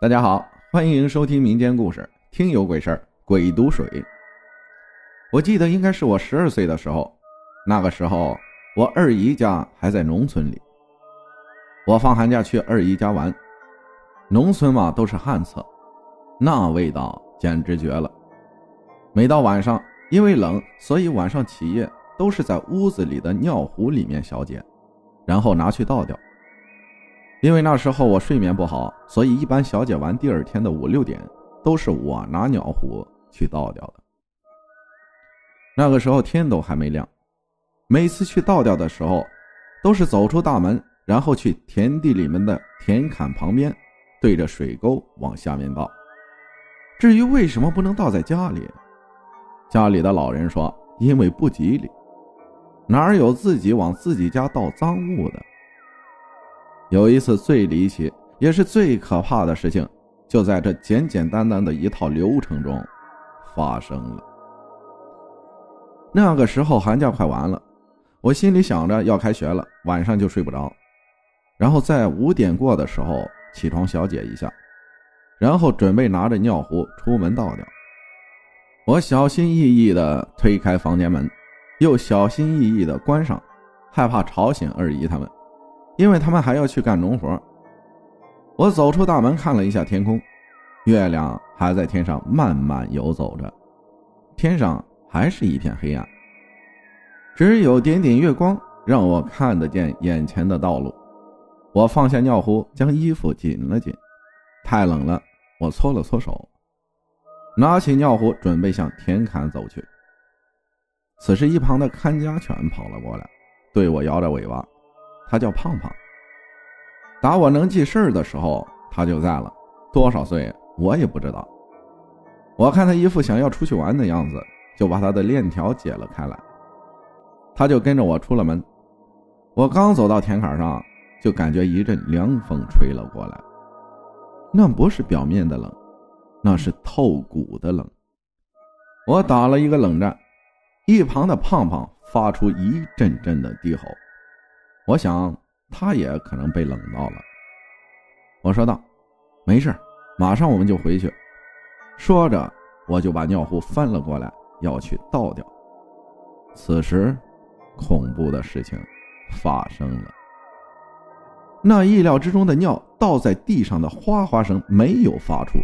大家好，欢迎收听民间故事《听有鬼事儿鬼毒水》。我记得应该是我十二岁的时候，那个时候我二姨家还在农村里。我放寒假去二姨家玩，农村嘛都是旱厕，那味道简直绝了。每到晚上，因为冷，所以晚上起夜都是在屋子里的尿壶里面小解，然后拿去倒掉。因为那时候我睡眠不好，所以一般小解完第二天的五六点，都是我拿尿壶去倒掉的。那个时候天都还没亮，每次去倒掉的时候，都是走出大门，然后去田地里面的田坎旁边，对着水沟往下面倒。至于为什么不能倒在家里，家里的老人说，因为不吉利，哪有自己往自己家倒赃物的。有一次最离奇也是最可怕的事情，就在这简简单单的一套流程中发生了。那个时候寒假快完了，我心里想着要开学了，晚上就睡不着，然后在五点过的时候起床小解一下，然后准备拿着尿壶出门倒掉。我小心翼翼地推开房间门，又小心翼翼地关上，害怕吵醒二姨他们。因为他们还要去干农活，我走出大门看了一下天空，月亮还在天上慢慢游走着，天上还是一片黑暗，只有点点月光让我看得见眼前的道路。我放下尿壶，将衣服紧了紧，太冷了，我搓了搓手，拿起尿壶准备向田坎走去。此时，一旁的看家犬跑了过来，对我摇着尾巴。他叫胖胖。打我能记事儿的时候，他就在了。多少岁我也不知道。我看他一副想要出去玩的样子，就把他的链条解了开来。他就跟着我出了门。我刚走到田坎上，就感觉一阵凉风吹了过来。那不是表面的冷，那是透骨的冷。我打了一个冷战，一旁的胖胖发出一阵阵的低吼。我想他也可能被冷到了。我说道：“没事，马上我们就回去。”说着，我就把尿壶翻了过来，要去倒掉。此时，恐怖的事情发生了。那意料之中的尿倒在地上的哗哗声没有发出，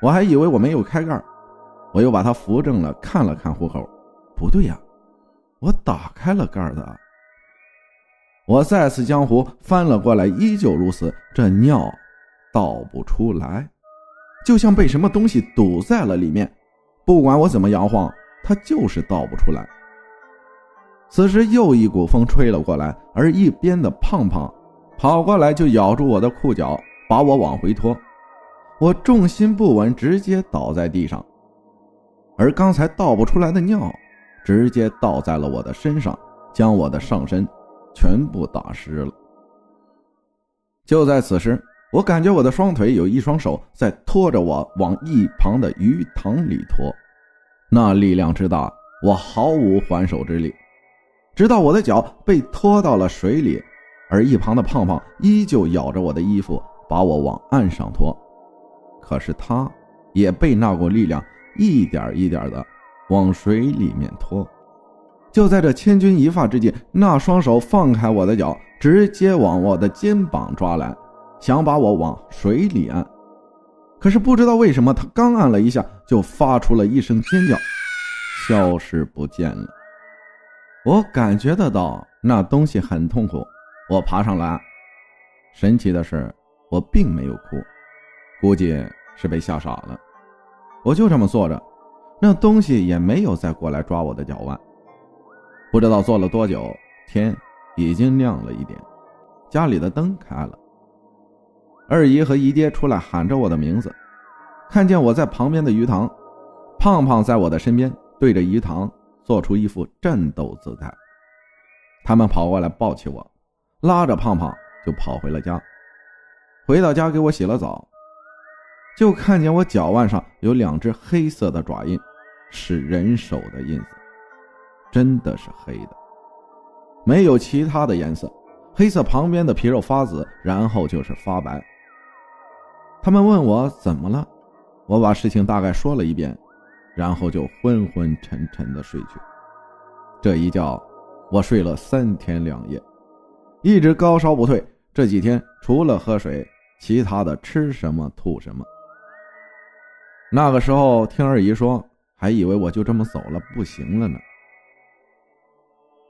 我还以为我没有开盖，我又把它扶正了，看了看壶口，不对呀，我打开了盖的。我再次将壶翻了过来，依旧如此，这尿倒不出来，就像被什么东西堵在了里面。不管我怎么摇晃，它就是倒不出来。此时又一股风吹了过来，而一边的胖胖跑过来就咬住我的裤脚，把我往回拖。我重心不稳，直接倒在地上，而刚才倒不出来的尿，直接倒在了我的身上，将我的上身。全部打湿了。就在此时，我感觉我的双腿有一双手在拖着我往一旁的鱼塘里拖，那力量之大，我毫无还手之力。直到我的脚被拖到了水里，而一旁的胖胖依旧咬着我的衣服，把我往岸上拖。可是他也被那股力量一点一点的往水里面拖。就在这千钧一发之际，那双手放开我的脚，直接往我的肩膀抓来，想把我往水里按。可是不知道为什么，他刚按了一下，就发出了一声尖叫，消失不见了。我感觉得到那东西很痛苦。我爬上来，神奇的是，我并没有哭，估计是被吓傻了。我就这么坐着，那东西也没有再过来抓我的脚腕。不知道坐了多久，天已经亮了一点，家里的灯开了。二姨和姨爹出来喊着我的名字，看见我在旁边的鱼塘，胖胖在我的身边，对着鱼塘做出一副战斗姿态。他们跑过来抱起我，拉着胖胖就跑回了家。回到家给我洗了澡，就看见我脚腕上有两只黑色的爪印，是人手的印子。真的是黑的，没有其他的颜色。黑色旁边的皮肉发紫，然后就是发白。他们问我怎么了，我把事情大概说了一遍，然后就昏昏沉沉的睡去。这一觉，我睡了三天两夜，一直高烧不退。这几天除了喝水，其他的吃什么吐什么。那个时候听二姨说，还以为我就这么走了，不行了呢。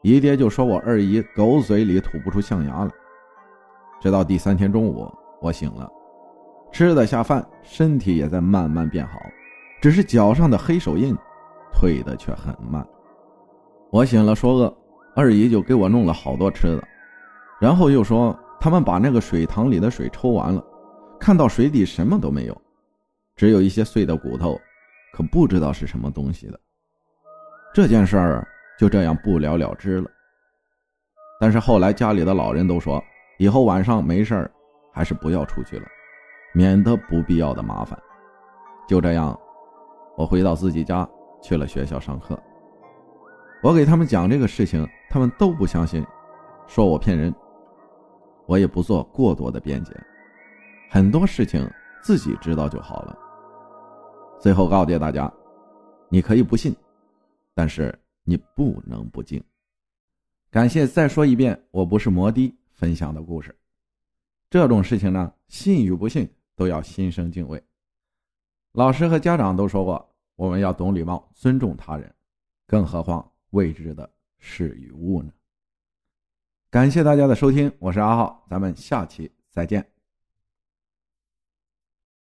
姨爹就说我二姨狗嘴里吐不出象牙来。直到第三天中午，我醒了，吃得下饭，身体也在慢慢变好，只是脚上的黑手印退的却很慢。我醒了说饿，二姨就给我弄了好多吃的，然后又说他们把那个水塘里的水抽完了，看到水底什么都没有，只有一些碎的骨头，可不知道是什么东西的。这件事儿就这样不了了之了。但是后来家里的老人都说。以后晚上没事，还是不要出去了，免得不必要的麻烦。就这样，我回到自己家去了学校上课。我给他们讲这个事情，他们都不相信，说我骗人。我也不做过多的辩解，很多事情自己知道就好了。最后告诫大家：你可以不信，但是你不能不敬。感谢再说一遍，我不是摩的。分享的故事，这种事情呢，信与不信都要心生敬畏。老师和家长都说过，我们要懂礼貌，尊重他人，更何况未知的事与物呢？感谢大家的收听，我是阿浩，咱们下期再见。